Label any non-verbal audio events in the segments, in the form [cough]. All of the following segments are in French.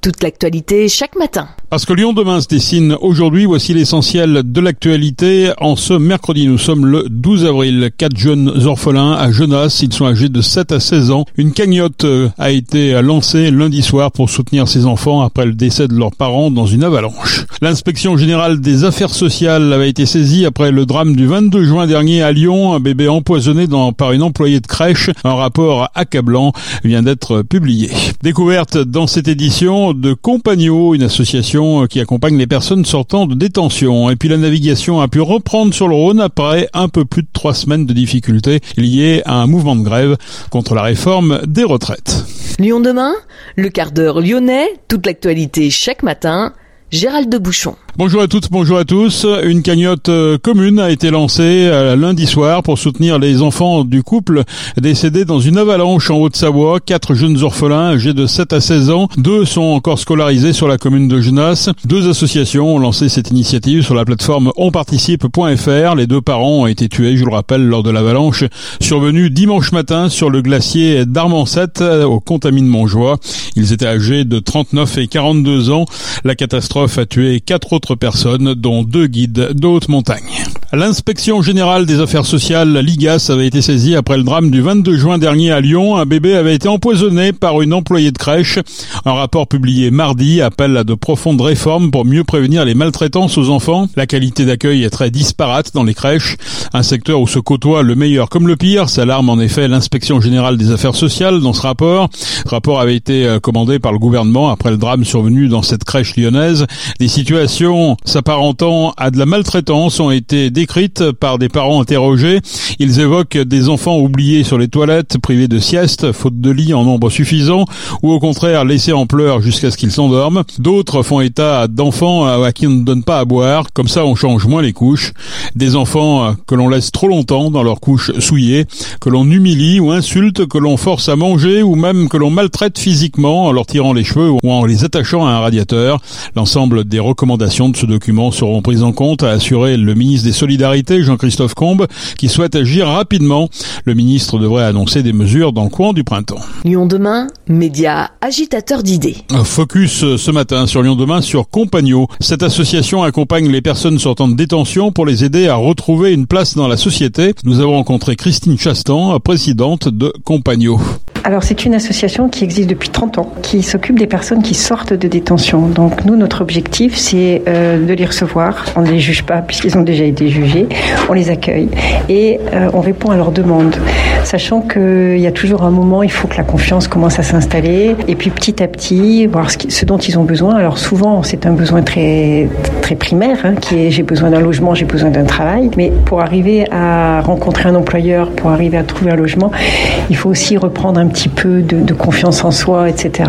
toute l'actualité chaque matin. Parce que Lyon demain se dessine aujourd'hui, voici l'essentiel de l'actualité. En ce mercredi, nous sommes le 12 avril. Quatre jeunes orphelins à Genasse, ils sont âgés de 7 à 16 ans. Une cagnotte euh, a été lancée lundi soir pour soutenir ces enfants après le décès de leurs parents dans une avalanche. L'inspection générale des affaires sociales avait été saisie après le drame du 22 juin dernier à Lyon. Un bébé empoisonné dans, par une employée de crèche. Un rapport accablant vient d'être publié. Découverte dans cette édition de Compagno, une association qui accompagne les personnes sortant de détention. Et puis la navigation a pu reprendre sur le Rhône après un peu plus de trois semaines de difficultés liées à un mouvement de grève contre la réforme des retraites. Lyon demain, le quart d'heure lyonnais, toute l'actualité chaque matin, Gérald de Bouchon. Bonjour à toutes, bonjour à tous. Une cagnotte euh, commune a été lancée euh, lundi soir pour soutenir les enfants du couple décédés dans une avalanche en Haute-Savoie. Quatre jeunes orphelins âgés de 7 à 16 ans. Deux sont encore scolarisés sur la commune de Genasse. Deux associations ont lancé cette initiative sur la plateforme onparticipe.fr. Les deux parents ont été tués, je le rappelle, lors de l'avalanche survenue dimanche matin sur le glacier d'Armancette au contamine Montjoie. Ils étaient âgés de 39 et 42 ans. La catastrophe a tué quatre autres personnes, dont deux guides de haute. L'inspection générale des affaires sociales, l'IGAS, avait été saisie après le drame du 22 juin dernier à Lyon. Un bébé avait été empoisonné par une employée de crèche. Un rapport publié mardi appelle à de profondes réformes pour mieux prévenir les maltraitances aux enfants. La qualité d'accueil est très disparate dans les crèches. Un secteur où se côtoie le meilleur comme le pire, s'alarme en effet l'inspection générale des affaires sociales dans ce rapport. Ce rapport avait été euh, commandé par le gouvernement après le drame survenu dans cette crèche lyonnaise. Des situations s'apparentant à de la maltraitance ont été décrites par des parents interrogés. Ils évoquent des enfants oubliés sur les toilettes, privés de sieste, faute de lit en nombre suffisant, ou au contraire laissés en pleurs jusqu'à ce qu'ils s'endorment. D'autres font état d'enfants à qui on ne donne pas à boire, comme ça on change moins les couches. Des enfants que l'on laisse trop longtemps dans leurs couches souillées, que l'on humilie ou insulte, que l'on force à manger ou même que l'on maltraite physiquement en leur tirant les cheveux ou en les attachant à un radiateur. L'ensemble des recommandations de ce document seront prises en compte, a assuré le ministre des Solidarités, Jean-Christophe Combe, qui souhaite agir rapidement. Le ministre devrait annoncer des mesures dans le coin du printemps. Lyon demain, média agitateur d'idées. Focus euh, ce matin sur Lyon demain sur Compagno. Cette association accompagne les personnes sortant de détention pour les aider à retrouver une place dans la société. Nous avons rencontré Christine Chastan, présidente de Compagno. Alors c'est une association qui existe depuis 30 ans, qui s'occupe des personnes qui sortent de détention. Donc nous, notre objectif, c'est euh, de les recevoir. On ne les juge pas puisqu'ils ont déjà été jugés. On les accueille et euh, on répond à leurs demandes, sachant qu'il y a toujours un moment, il faut que la confiance commence à s'installer et puis petit à petit voir ce, dont ils ont besoin. Alors souvent, c'est un besoin très très primaire, hein, qui est j'ai besoin d'un logement, j'ai besoin d'un travail. Mais pour arriver à rencontrer un employeur, pour arriver à trouver un logement, il faut aussi reprendre un petit peu de, confiance en soi, etc.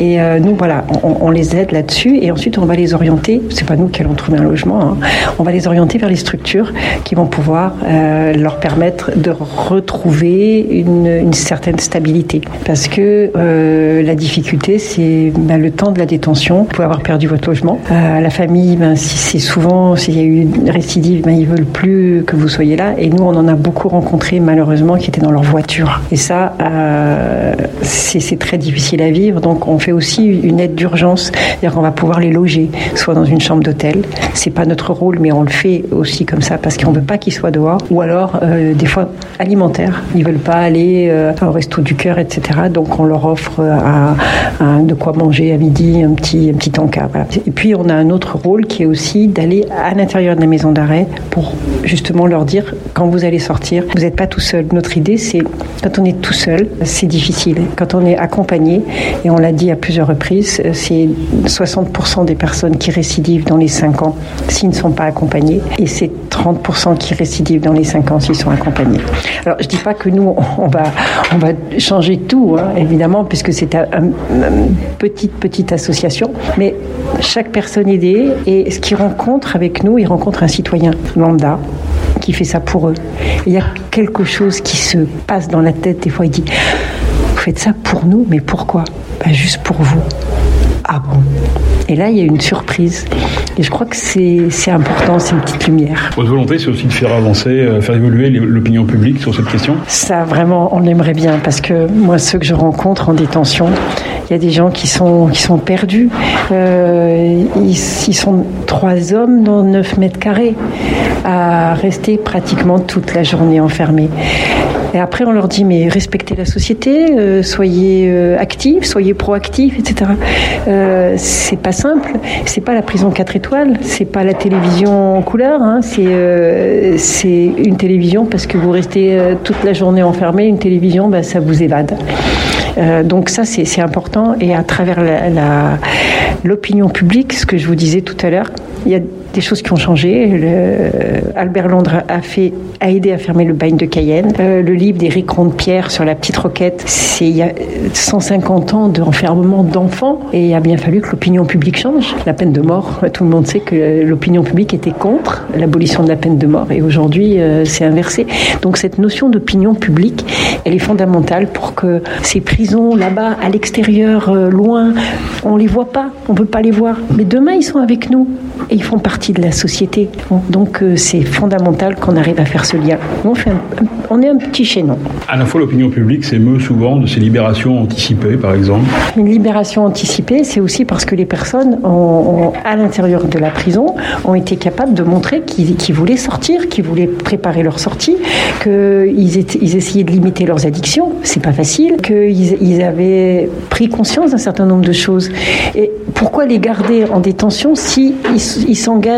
Et euh, nous, voilà, on, on les aide là-dessus et ensuite on va les orienter. C'est pas nous qui allons trouver un logement. Hein. On va les orienter vers les structures qui vont pouvoir euh, leur permettre de retrouver une, une certaine stabilité. Parce que euh, la difficulté, c'est ben, le temps de la détention. Vous pouvez avoir perdu votre logement. Euh, la famille, ben, si c'est souvent, s'il y a eu une récidive, ben, ils veulent plus que vous soyez là. Et nous, on en a beaucoup rencontré malheureusement qui étaient dans leur voiture. Et ça, euh, c'est très difficile à vivre. Donc, on fait aussi une aide d'urgence, c'est-à-dire qu'on va pouvoir les loger, soit dans une chambre d'hôtel. C'est pas notre rôle, mais on le fait aussi comme ça parce qu'on veut pas qu'ils soient dehors. Ou alors, des fois alimentaires. Ils veulent pas aller au resto du cœur, etc. Donc, on leur offre de quoi manger à midi, un petit, un petit encas. Et puis, on a un autre rôle qui est aussi d'aller à l'intérieur de la maison d'arrêt pour justement leur dire quand vous allez sortir, vous n'êtes pas tout seul. Notre idée, c'est quand on est tout seul, c'est difficile. Quand on est accompagné, et on l'a dit à plusieurs reprises, c'est 60% des personnes qui récidivent dans les 5 ans s'ils ne sont pas accompagnés, et c'est 30% qui récidivent dans les 5 ans s'ils sont accompagnés. Alors, je dis pas que nous, on va, on va changer tout, hein, évidemment, puisque c'est un, un, une petite, petite association, mais chaque personne aidée, et ce qu'ils rencontrent avec nous, ils rencontrent un citoyen lambda qui fait ça pour eux. Il y a quelque chose qui se passe dans la tête, des fois, il dit, vous faites ça pour nous, mais pourquoi? Ben, Juste pour vous. Ah bon? Et là, il y a une surprise. Et je crois que c'est important, c'est une petite lumière. Votre volonté, c'est aussi de faire avancer, euh, faire évoluer l'opinion publique sur cette question? Ça, vraiment, on aimerait bien, parce que moi, ceux que je rencontre en détention, Il y a des gens qui sont, qui sont perdus. Euh, ils, ils, sont trois hommes dans 9 mètres carrés à rester pratiquement toute la journée enfermés. Et après, on leur dit, mais respectez la société, euh, soyez euh, actifs, soyez proactifs, etc. Euh, c'est pas simple. C'est pas la prison 4 étoiles, c'est pas la télévision en couleur. Hein, c'est euh, c'est une télévision parce que vous restez euh, toute la journée enfermé. Une télévision, ben, ça vous évade. Euh, donc ça, c'est important. Et à travers l'opinion la, publique, ce que je vous disais tout à l'heure, il y a des choses qui ont changé. Le, Albert Londres a aidé à fermer le bagne de Cayenne. Euh, le livre d'Éric Pierre sur la petite roquette, c'est il y a 150 ans d'enfermement d'enfants et il a bien fallu que l'opinion publique change. La peine de mort, tout le monde sait que l'opinion publique était contre l'abolition de la peine de mort et aujourd'hui euh, c'est inversé. Donc cette notion d'opinion publique, elle est fondamentale pour que ces prisons là-bas, à l'extérieur, euh, loin, on les voit pas, on peut pas les voir, mais demain ils sont avec nous et ils font partie de la société. Donc euh, c'est fondamental qu'on arrive à faire ce lien. On, fait un, on est un petit chaînon. À la fois, l'opinion publique s'émeut souvent de ces libérations anticipées, par exemple. Une libération anticipée, c'est aussi parce que les personnes ont, ont, à l'intérieur de la prison ont été capables de montrer qu'ils qu voulaient sortir, qu'ils voulaient préparer leur sortie, qu'ils ils essayaient de limiter leurs addictions. C'est pas facile. Qu'ils ils avaient pris conscience d'un certain nombre de choses. Et pourquoi les garder en détention si ils s'engagent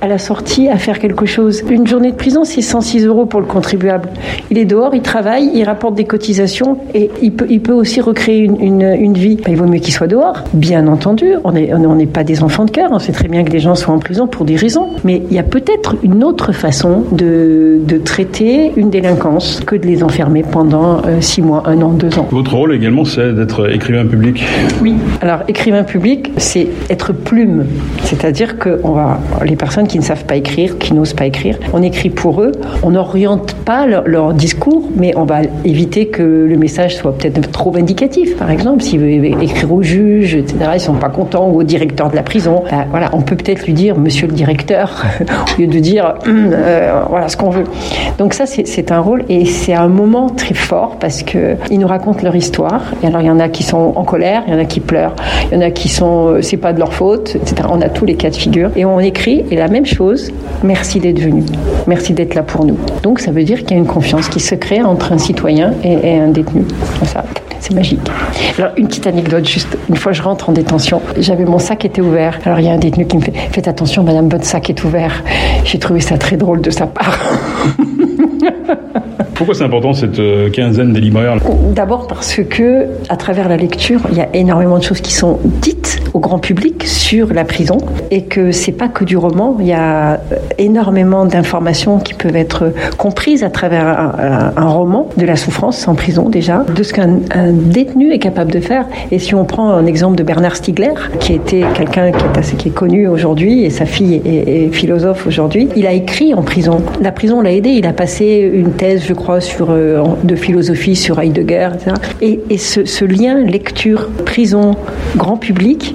à la sortie à faire quelque chose Une journée de prison, c'est 106 euros pour le contribuable. Il est dehors, il travaille, il rapporte des cotisations et il peut, il peut aussi recréer une, une, une vie. Ben, il vaut mieux qu'il soit dehors. Bien entendu, on n'est on pas des enfants de cœur. On sait très bien que les gens sont en prison pour des raisons. Mais il y a peut-être une autre façon de, de, traiter une délinquance que de les enfermer pendant euh, six mois, un an, deux ans. Votre rôle également, c'est d'être écrivain public Oui. Alors, écrivain public, c'est être plume. C'est-à-dire que on va, les personnes qui ne savent pas écrire, qui n'osent pas écrire, on écrit pour eux. On n'oriente pas leur, discours, mais on va éviter que le message soit peut-être trop vindicatif. Par exemple, s'il veut écrire au juge, etc., ils sont pas contents, ou au directeur de la prison, ben, voilà, on peut peut-être lui dire Monsieur le directeur, [laughs] au lieu de dire [clears throat] euh, voilà ce qu'on veut. Donc ça, c'est un rôle et c'est un moment très fort parce que ils nous racontent leur histoire. Et alors il y en a qui sont en colère, il y en a qui pleurent, il y en a qui sont c'est pas de leur faute, etc. On a tous les cas de figure et on écrit et la même chose. Merci d'être venu, merci d'être là pour nous. Donc ça veut dire qu'il y a une confiance qui se crée entre un citoyen et, et un détenu. Ça, c'est magique. Alors une petite anecdote juste. Une fois je rentre en détention, j'avais mon sac était ouvert. Alors il y a un détenu qui me fait faites attention, Madame, votre sac est ouvert. J'ai trouvé ça très drôle de sa part. [laughs] Pourquoi c'est important cette quinzaine des libraires? D'abord parce que à travers la lecture, il y a énormément de choses qui sont dites au grand public sur la prison et que c'est pas que du roman. Il y a énormément d'informations qui peuvent être comprises à travers un, roman de la souffrance en prison déjà, de ce qu'un détenu est capable de faire. Et si on prend un exemple de Bernard Stiegler, qui était quelqu'un qui est assez connu aujourd'hui et sa fille est, philosophe aujourd'hui, il a écrit en prison. La prison l'a aidé. Il a passé une thèse, je crois, sur euh, de philosophie sur Heidegger, etc. Et, et ce lien lecture prison grand public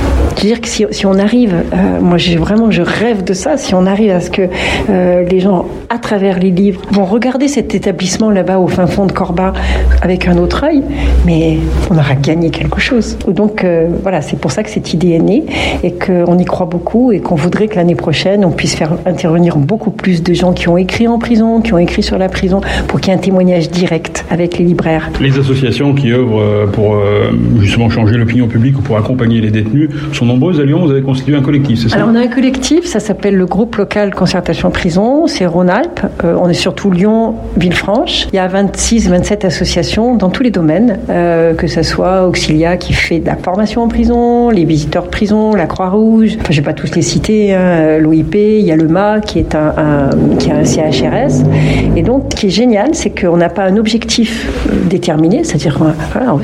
dire que si, si on arrive, euh, moi j'ai vraiment, je rêve de ça, si on arrive à ce que euh, les gens, à travers les livres, vont regarder cet établissement là-bas au fin fond de Corba avec un autre œil, mais on aura gagné quelque chose. Donc euh, voilà, c'est pour ça que cette idée est née et qu'on y croit beaucoup et qu'on voudrait que l'année prochaine, on puisse faire intervenir beaucoup plus de gens qui ont écrit en prison, qui ont écrit sur la prison, pour qu'il y ait un témoignage direct avec les libraires. Les associations qui œuvrent pour justement changer l'opinion publique ou pour accompagner les détenus sont nombreuses à Lyon. Vous avez constitué un collectif, c'est ça Alors on a un collectif, ça s'appelle le groupe local concertation prison. C'est Rhône-Alpes. Euh, on est surtout Lyon, Villefranche. Il y a 26, 27 associations dans tous les domaines, euh, que ce soit Auxilia qui fait de la formation en prison, les visiteurs de prison, la Croix-Rouge. Enfin, je vais pas tous les citer. Hein, L'OIP, il y a le MA qui est un, qui a un CHRS. Et donc, ce qui est génial, c'est qu'on n'a pas un objectif déterminé, c'est-à-dire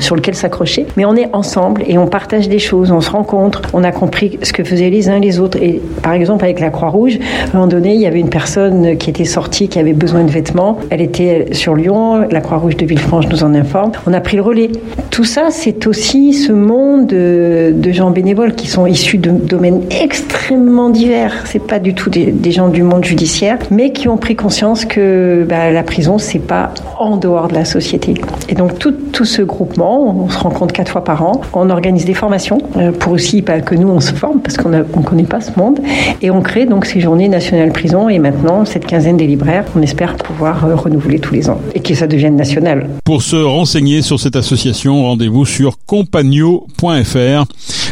sur lequel s'accrocher, mais on est ensemble et on partage des choses, on se rencontre, On a compris ce que faisaient les uns les autres. Et par exemple, avec la Croix-Rouge, à un moment donné, il y avait une personne qui était sortie, qui avait besoin de vêtements. Elle était sur Lyon, la Croix-Rouge de Villefranche nous en informe. On a pris le relais. Tout ça, c'est aussi ce monde de gens bénévoles qui sont issus de domaines extrêmement divers. C'est pas du tout des, gens du monde judiciaire, mais qui ont pris conscience que bah, la prison, c'est pas en dehors de la société. Et donc tout, tout ce groupement, on se rencontre quatre fois par an, on organise des formations euh, pour aussi que nous on se forme parce qu'on ne connaît pas ce monde, et on crée donc ces journées nationales prison et maintenant cette quinzaine des libraires, on espère pouvoir euh, renouveler tous les ans et que ça devienne national. Pour se renseigner sur cette association, rendez-vous sur compagno.fr.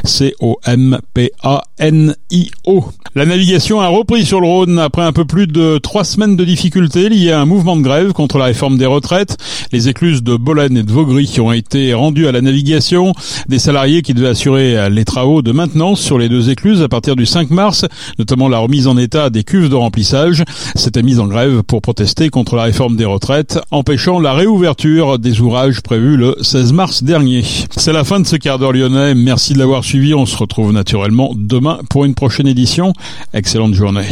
C-O-M-P-A-N-I-O. La navigation a repris sur le Rhône après un peu plus de trois semaines de difficultés liées à un mouvement de grève contre la réforme des retraites. Les écluses de Bolène et de Vaugry qui ont été rendues à la navigation. Des salariés qui devaient assurer les travaux de maintenance sur les deux écluses à partir du 5 mars, notamment la remise en état des cuves de remplissage. C'était mise en grève pour protester contre la réforme des retraites, empêchant la réouverture des ouvrages prévus le 16 mars dernier. C'est la fin de ce quart d'heure lyonnais. Merci de l'avoir suivi. On se retrouve naturellement demain pour une prochaine édition. Excellente journée.